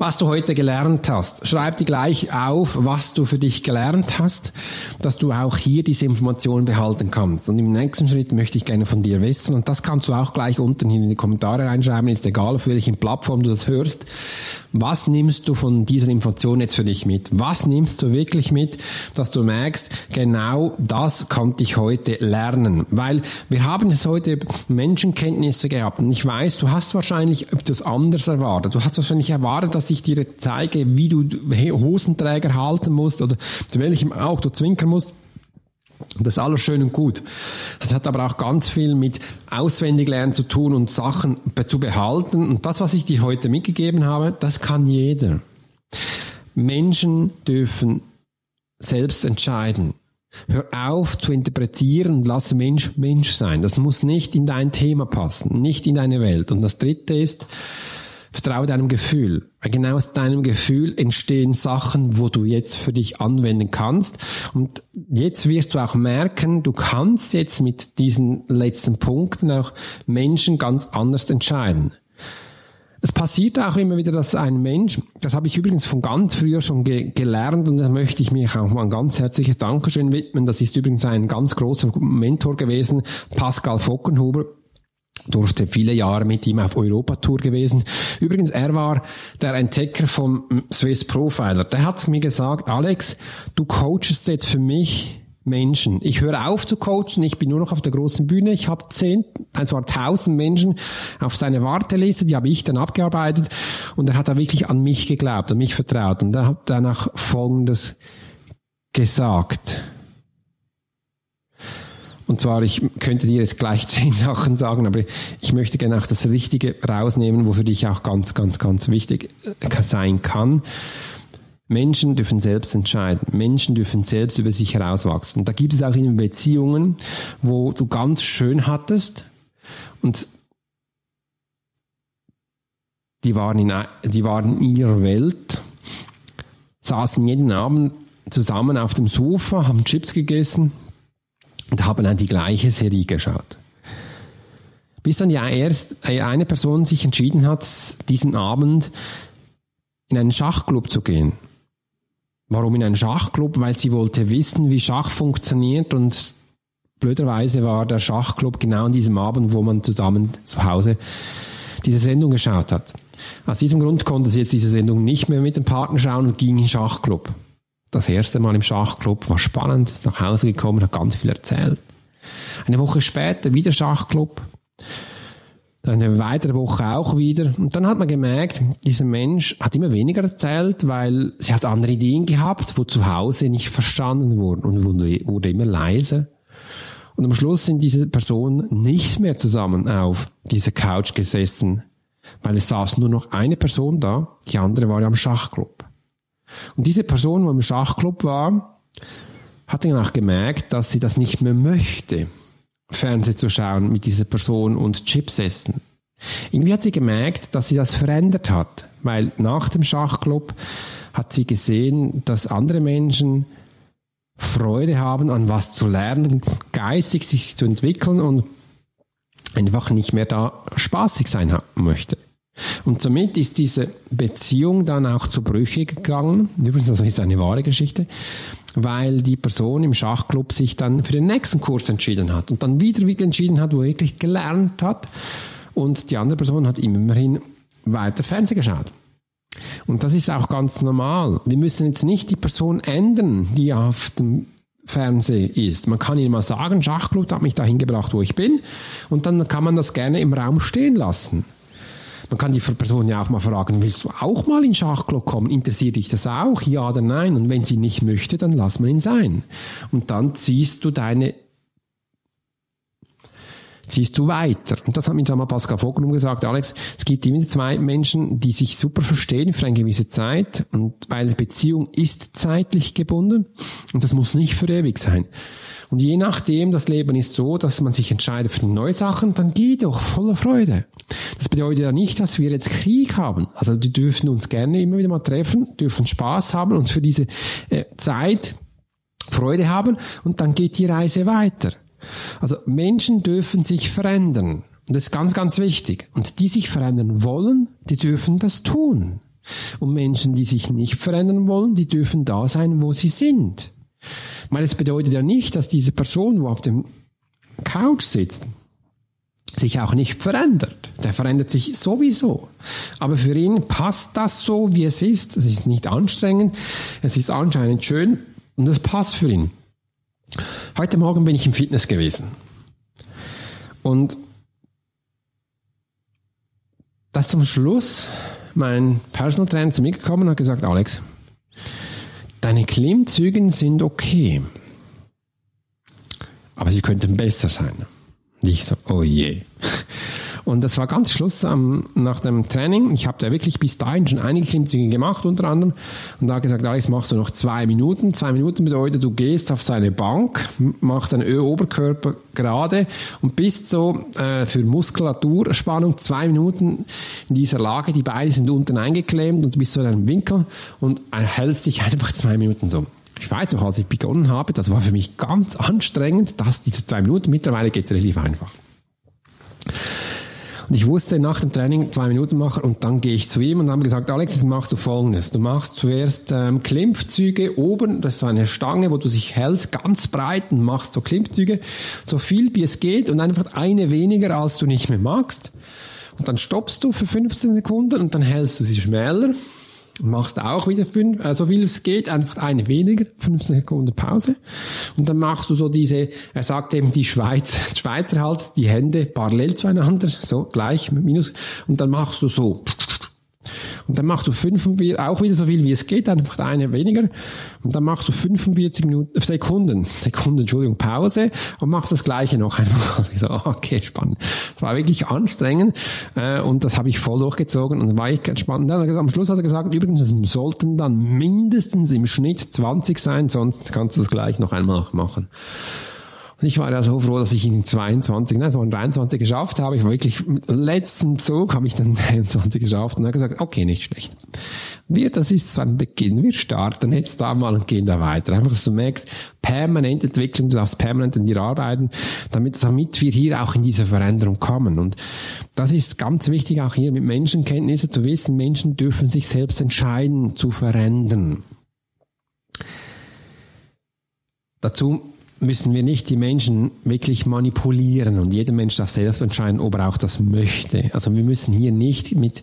was du heute gelernt hast. Schreib dir gleich auf, was du für dich gelernt hast, dass du auch hier diese Informationen behalten kannst. Und im nächsten Schritt möchte ich gerne von dir wissen, und das kannst du auch gleich unten in die Kommentare reinschreiben, ist egal, auf welchen Plattform du das hörst. Was nimmst du von dieser Information jetzt für dich mit? Was nimmst du wirklich mit, dass du merkst, genau das konnte ich heute lernen? Weil wir haben jetzt heute Menschenkenntnisse gehabt und ich weiß, du hast wahrscheinlich etwas anderes erwartet. Du hast wahrscheinlich erwartet, dass ich dir zeige, wie du Hosenträger halten musst oder zu welchem auch du zwinkern musst. Das ist alles schön und gut. Das hat aber auch ganz viel mit Auswendiglernen zu tun und Sachen zu behalten. Und das, was ich dir heute mitgegeben habe, das kann jeder. Menschen dürfen selbst entscheiden. Hör auf zu interpretieren und lass Mensch Mensch sein. Das muss nicht in dein Thema passen, nicht in deine Welt. Und das dritte ist, Vertraue deinem Gefühl. Weil genau aus deinem Gefühl entstehen Sachen, wo du jetzt für dich anwenden kannst. Und jetzt wirst du auch merken, du kannst jetzt mit diesen letzten Punkten auch Menschen ganz anders entscheiden. Es passiert auch immer wieder, dass ein Mensch, das habe ich übrigens von ganz früher schon ge gelernt und da möchte ich mich auch mal ein ganz herzliches Dankeschön widmen. Das ist übrigens ein ganz großer Mentor gewesen, Pascal Fockenhuber durfte viele Jahre mit ihm auf Europatour gewesen. Übrigens, er war der Entdecker vom Swiss Profiler. Der hat mir gesagt, Alex, du coachest jetzt für mich Menschen. Ich höre auf zu coachen, ich bin nur noch auf der großen Bühne. Ich habe zehn, es war tausend Menschen auf seine Warteliste, die habe ich dann abgearbeitet und er hat da wirklich an mich geglaubt, an mich vertraut und er hat danach Folgendes gesagt. Und zwar, ich könnte dir jetzt gleich zehn Sachen sagen, aber ich möchte gerne auch das Richtige rausnehmen, wofür dich auch ganz, ganz, ganz wichtig äh, sein kann. Menschen dürfen selbst entscheiden. Menschen dürfen selbst über sich herauswachsen. Da gibt es auch in Beziehungen, wo du ganz schön hattest und die waren in, die waren in ihrer Welt, saßen jeden Abend zusammen auf dem Sofa, haben Chips gegessen, und haben dann die gleiche Serie geschaut. Bis dann ja erst eine Person sich entschieden hat, diesen Abend in einen Schachclub zu gehen. Warum in einen Schachclub? Weil sie wollte wissen, wie Schach funktioniert und blöderweise war der Schachclub genau an diesem Abend, wo man zusammen zu Hause diese Sendung geschaut hat. Aus diesem Grund konnte sie jetzt diese Sendung nicht mehr mit dem Partner schauen und ging in den Schachclub. Das erste Mal im Schachclub war spannend, ist nach Hause gekommen, hat ganz viel erzählt. Eine Woche später wieder Schachclub. Eine weitere Woche auch wieder. Und dann hat man gemerkt, dieser Mensch hat immer weniger erzählt, weil sie hat andere Ideen gehabt, wo zu Hause nicht verstanden wurden und wurde immer leiser. Und am Schluss sind diese Personen nicht mehr zusammen auf dieser Couch gesessen, weil es saß nur noch eine Person da, die andere war ja am Schachclub. Und diese Person, die im Schachclub war, hat dann auch gemerkt, dass sie das nicht mehr möchte. Fernsehen zu schauen mit dieser Person und Chips essen. Irgendwie hat sie gemerkt, dass sie das verändert hat, weil nach dem Schachclub hat sie gesehen, dass andere Menschen Freude haben, an was zu lernen, geistig sich zu entwickeln und einfach nicht mehr da spaßig sein möchte. Und somit ist diese Beziehung dann auch zu Brüche gegangen. Übrigens, das ist eine wahre Geschichte weil die Person im Schachclub sich dann für den nächsten Kurs entschieden hat und dann wieder, wieder entschieden hat, wo er wirklich gelernt hat. Und die andere Person hat immerhin weiter Fernsehen geschaut. Und das ist auch ganz normal. Wir müssen jetzt nicht die Person ändern, die auf dem Fernsehen ist. Man kann ihnen mal sagen, Schachclub hat mich dahin gebracht, wo ich bin. Und dann kann man das gerne im Raum stehen lassen. Man kann die Person ja auch mal fragen, willst du auch mal in Schachclub kommen? Interessiert dich das auch? Ja oder nein? Und wenn sie nicht möchte, dann lass man ihn sein. Und dann ziehst du deine ziehst du weiter. Und das hat mir damals Pascal Vogelum gesagt, Alex, es gibt immer zwei Menschen, die sich super verstehen für eine gewisse Zeit und weil Beziehung ist zeitlich gebunden und das muss nicht für ewig sein. Und je nachdem, das Leben ist so, dass man sich entscheidet für neue Sachen, dann geh doch voller Freude. Das bedeutet ja nicht, dass wir jetzt Krieg haben. Also die dürfen uns gerne immer wieder mal treffen, dürfen Spaß haben und für diese äh, Zeit Freude haben und dann geht die Reise weiter. Also Menschen dürfen sich verändern. Und das ist ganz, ganz wichtig. Und die sich verändern wollen, die dürfen das tun. Und Menschen, die sich nicht verändern wollen, die dürfen da sein, wo sie sind. Weil es bedeutet ja nicht, dass diese Person, wo auf dem Couch sitzt, sich auch nicht verändert. Der verändert sich sowieso. Aber für ihn passt das so, wie es ist. Es ist nicht anstrengend. Es ist anscheinend schön und es passt für ihn. Heute Morgen bin ich im Fitness gewesen. Und das zum Schluss mein Personal Trainer zu mir gekommen und hat gesagt, Alex, Deine Klimmzüge sind okay. Aber sie könnten besser sein. Ich so, oh je. Und das war ganz Schluss ähm, nach dem Training. Ich habe da wirklich bis dahin schon einige Klimmzüge gemacht, unter anderem. Und da gesagt, Alex, machst du noch zwei Minuten. Zwei Minuten bedeutet, du gehst auf seine Bank, machst deinen Oberkörper gerade und bist so äh, für Muskulaturspannung zwei Minuten in dieser Lage. Die Beine sind unten eingeklemmt und du bist so in einem Winkel und hältst dich einfach zwei Minuten so. Ich weiß noch, als ich begonnen habe, das war für mich ganz anstrengend, dass diese zwei Minuten, mittlerweile geht es relativ einfach. Und ich wusste nach dem Training zwei Minuten machen und dann gehe ich zu ihm und habe gesagt, Alex, jetzt machst du folgendes. Du machst zuerst ähm, Klimmzüge oben, das ist so eine Stange, wo du dich hältst, ganz breit und machst so Klimmzüge, so viel wie es geht und einfach eine weniger, als du nicht mehr magst. Und dann stoppst du für 15 Sekunden und dann hältst du sie schmäler machst auch wieder fünf, äh, so viel es geht, einfach eine weniger, 15 Sekunden Pause. Und dann machst du so diese, er sagt eben die Schweiz, Schweizer halt, die Hände parallel zueinander, so gleich, minus, und dann machst du so. Und dann machst du 45, auch wieder so viel wie es geht, einfach eine weniger. Und dann machst du 45 Minuten, Sekunden, Sekunden, Entschuldigung, Pause und machst das Gleiche noch einmal. Ich so, okay, spannend. Das war wirklich anstrengend äh, und das habe ich voll durchgezogen und war ich ganz spannend. Dann, am Schluss hat er gesagt, übrigens, es sollten dann mindestens im Schnitt 20 sein, sonst kannst du das gleich noch einmal machen. Und ich war ja so froh, dass ich in 22, nein, es waren 23 geschafft habe. Ich war wirklich mit dem letzten Zug habe ich dann 23 geschafft und habe gesagt, okay, nicht schlecht. Wir, das ist so ein Beginn. Wir starten jetzt da mal und gehen da weiter. Einfach, dass du merkst, permanent entwickeln, du darfst permanent an dir arbeiten, damit, damit wir hier auch in diese Veränderung kommen. Und das ist ganz wichtig auch hier mit Menschenkenntnisse zu wissen, Menschen dürfen sich selbst entscheiden zu verändern. Dazu müssen wir nicht die Menschen wirklich manipulieren und jeder Mensch darf selbst entscheiden, ob er auch das möchte. Also wir müssen hier nicht mit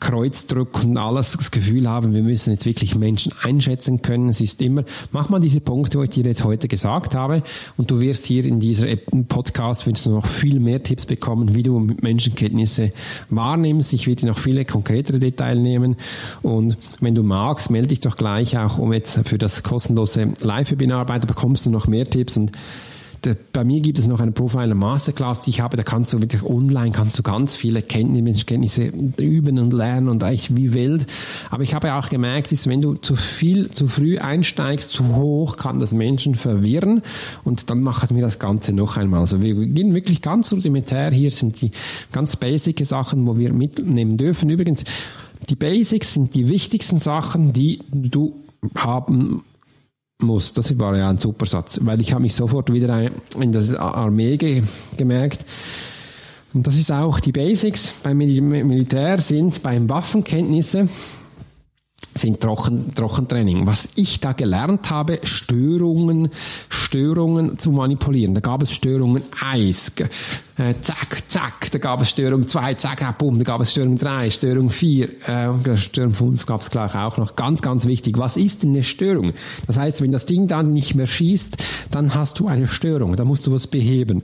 Kreuzdruck und alles das Gefühl haben, wir müssen jetzt wirklich Menschen einschätzen können. Es ist immer, mach mal diese Punkte, wo ich dir jetzt heute gesagt habe und du wirst hier in dieser Podcast wirst du noch viel mehr Tipps bekommen, wie du Menschenkenntnisse wahrnimmst. Ich werde dir noch viele konkretere Details nehmen und wenn du magst, melde dich doch gleich auch um jetzt für das kostenlose Live-Webinar, da bekommst du noch mehr Tipps und bei mir gibt es noch eine Profiler Masterclass, die ich habe, da kannst du wirklich online, kannst du ganz viele Kenntnisse, Kenntnisse üben und lernen und eigentlich wie wild. Aber ich habe auch gemerkt, ist, wenn du zu viel, zu früh einsteigst, zu hoch, kann das Menschen verwirren und dann machen wir das Ganze noch einmal. Also wir gehen wirklich ganz rudimentär. Hier sind die ganz basic Sachen, wo wir mitnehmen dürfen. Übrigens, die Basics sind die wichtigsten Sachen, die du haben muss. Das war ja ein super Satz, weil ich habe mich sofort wieder in das Armee ge gemerkt. Und das ist auch die Basics beim Militär sind beim Waffenkenntnisse sind Trocken, Trockentraining. Was ich da gelernt habe, Störungen, Störungen zu manipulieren. Da gab es Störungen Eis, äh, zack, zack, da gab es Störung 2, zack, ah, bumm, da gab es Störung 3, Störung 4, äh, Störung 5 gab es gleich auch noch. Ganz, ganz wichtig, was ist denn eine Störung? Das heißt, wenn das Ding dann nicht mehr schießt, dann hast du eine Störung, da musst du was beheben.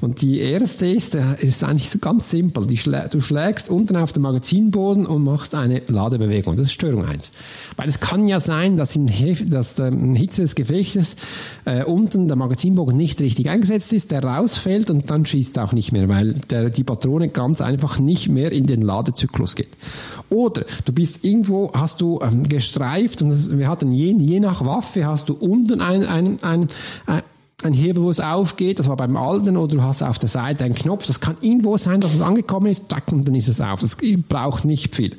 Und die erste ist, äh, ist eigentlich so ganz simpel. Schlä du schlägst unten auf den Magazinboden und machst eine Ladebewegung. Das ist Störung 1. Weil es kann ja sein, dass in dass, ähm, Hitze des Gefechtes äh, unten der Magazinbogen nicht richtig eingesetzt ist, der rausfällt und dann schießt auch nicht mehr, weil der, die Patrone ganz einfach nicht mehr in den Ladezyklus geht. Oder du bist irgendwo, hast du ähm, gestreift und wir hatten je, je nach Waffe hast du unten ein, ein, ein, ein ein Hebel, wo es aufgeht, das war beim alten, oder du hast auf der Seite einen Knopf, das kann irgendwo sein, dass es angekommen ist, zack, und dann ist es auf. Das braucht nicht viel.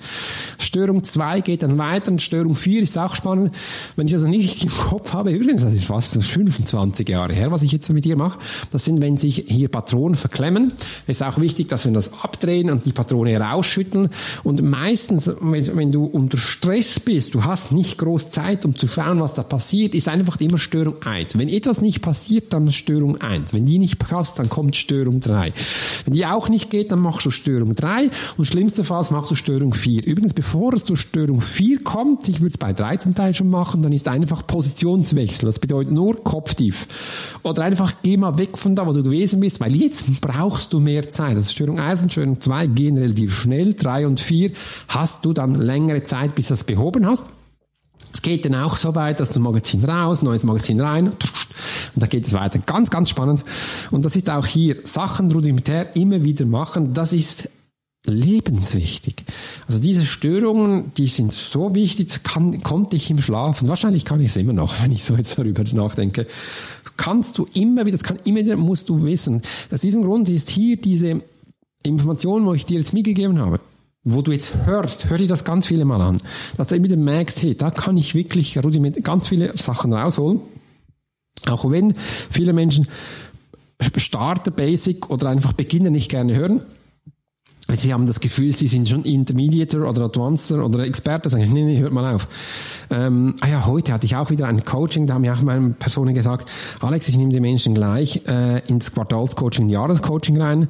Störung 2 geht dann weiter, und Störung 4 ist auch spannend. Wenn ich das nicht im Kopf habe, übrigens, das ist fast 25 Jahre her, was ich jetzt mit dir mache, das sind, wenn sich hier Patronen verklemmen, ist auch wichtig, dass wir das abdrehen und die Patrone rausschütteln. Und meistens, wenn, wenn du unter Stress bist, du hast nicht groß Zeit, um zu schauen, was da passiert, ist einfach immer Störung 1. Wenn etwas nicht passiert, passiert, dann Störung 1. Wenn die nicht passt, dann kommt Störung 3. Wenn die auch nicht geht, dann machst du Störung 3 und schlimmstenfalls machst du Störung 4. Übrigens, bevor es zu Störung 4 kommt, ich würde es bei 3 zum Teil schon machen, dann ist einfach Positionswechsel. Das bedeutet nur kopftief. Oder einfach geh mal weg von da, wo du gewesen bist, weil jetzt brauchst du mehr Zeit. Also Störung 1 und Störung 2 gehen relativ schnell. 3 und 4 hast du dann längere Zeit, bis du das behoben hast. Es geht dann auch so weit, dass das Magazin raus, neues Magazin rein, und dann geht es weiter. Ganz, ganz spannend. Und das ist auch hier Sachen rudimentär immer wieder machen. Das ist lebenswichtig. Also diese Störungen, die sind so wichtig, das kann, konnte ich im Schlafen, wahrscheinlich kann ich es immer noch, wenn ich so jetzt darüber nachdenke, kannst du immer wieder, das kann immer wieder, musst du wissen. Aus diesem Grund ist hier diese Information, wo ich dir jetzt mitgegeben habe, wo du jetzt hörst, hör dir das ganz viele Mal an, dass du immer merkst, hey, da kann ich wirklich ganz viele Sachen rausholen. Auch wenn viele Menschen starten Basic oder einfach beginnen nicht gerne hören, Sie haben das Gefühl, Sie sind schon Intermediator oder Advancer oder Experte. Sagen, nee, nee, hört mal auf. Ähm, ah ja, heute hatte ich auch wieder ein Coaching, da haben mir auch meine Personen gesagt, Alex, ich nehme die Menschen gleich äh, ins Quartalscoaching, Jahrescoaching rein.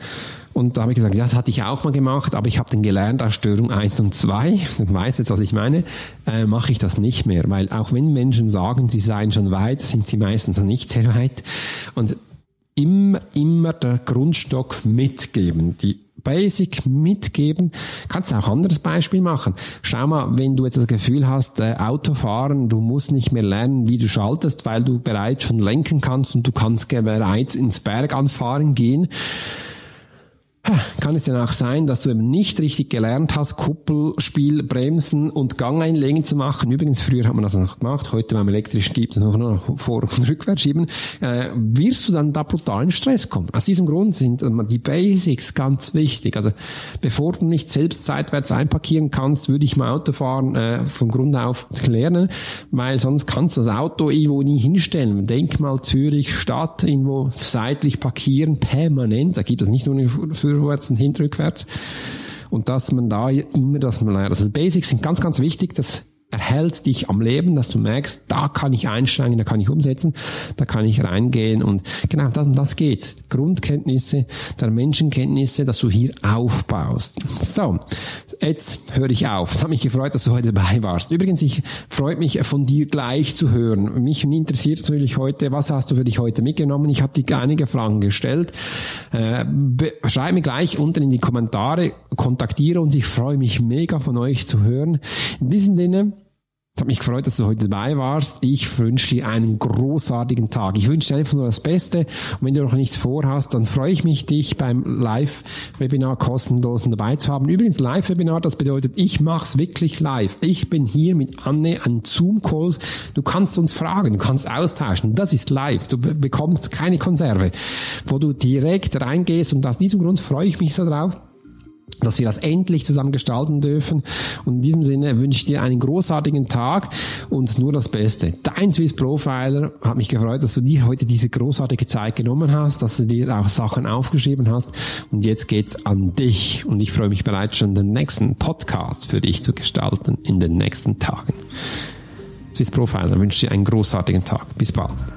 Und da habe ich gesagt, ja, das hatte ich auch mal gemacht, aber ich habe dann gelernt aus Störung 1 und 2, du weißt jetzt, was ich meine, äh, mache ich das nicht mehr. Weil auch wenn Menschen sagen, sie seien schon weit, sind sie meistens nicht sehr weit. Und immer, immer der Grundstock mitgeben, die Basic mitgeben. Kannst auch ein anderes Beispiel machen. Schau mal, wenn du jetzt das Gefühl hast, äh, Autofahren, du musst nicht mehr lernen, wie du schaltest, weil du bereits schon lenken kannst und du kannst bereits ins Berg anfahren gehen kann es ja auch sein, dass du eben nicht richtig gelernt hast, Kuppelspiel, Bremsen und Gangeinlängen zu machen. Übrigens, früher hat man das noch gemacht, heute beim elektrischen gibt es noch Vor- und Rückwärts schieben. Äh, wirst du dann da brutal in Stress kommen. Aus diesem Grund sind die Basics ganz wichtig. Also bevor du nicht selbst seitwärts einparkieren kannst, würde ich mal Autofahren äh, von Grund auf lernen, weil sonst kannst du das Auto irgendwo nie hinstellen. Denk mal Zürich Stadt, irgendwo seitlich parkieren, permanent. Da gibt es nicht nur eine vorwärts und hinterrückwärts. Und dass man da immer das mal lernt. Also Basics sind ganz, ganz wichtig. Das erhält dich am Leben, dass du merkst, da kann ich einsteigen, da kann ich umsetzen, da kann ich reingehen und genau das, das geht. Grundkenntnisse der Menschenkenntnisse, dass du hier aufbaust. So, jetzt höre ich auf. Es hat mich gefreut, dass du heute dabei warst. Übrigens, ich freue mich von dir gleich zu hören. Mich interessiert natürlich heute, was hast du für dich heute mitgenommen? Ich habe dir einige Fragen gestellt. Äh, schreib mir gleich unten in die Kommentare, kontaktiere uns. Ich freue mich mega von euch zu hören. In diesem Sinne, es hat mich gefreut, dass du heute dabei warst. Ich wünsche dir einen großartigen Tag. Ich wünsche dir einfach nur das Beste. Und wenn du noch nichts vorhast, dann freue ich mich, dich beim Live-Webinar kostenlos dabei zu haben. Übrigens, Live-Webinar, das bedeutet, ich mache es wirklich live. Ich bin hier mit Anne an Zoom-Calls. Du kannst uns fragen, du kannst austauschen. Das ist live. Du bekommst keine Konserve, wo du direkt reingehst. Und aus diesem Grund freue ich mich so drauf dass wir das endlich zusammen gestalten dürfen. Und in diesem Sinne wünsche ich dir einen großartigen Tag und nur das Beste. Dein Swiss Profiler hat mich gefreut, dass du dir heute diese großartige Zeit genommen hast, dass du dir auch Sachen aufgeschrieben hast. Und jetzt geht's an dich. Und ich freue mich bereits schon, den nächsten Podcast für dich zu gestalten in den nächsten Tagen. Swiss Profiler wünsche dir einen großartigen Tag. Bis bald.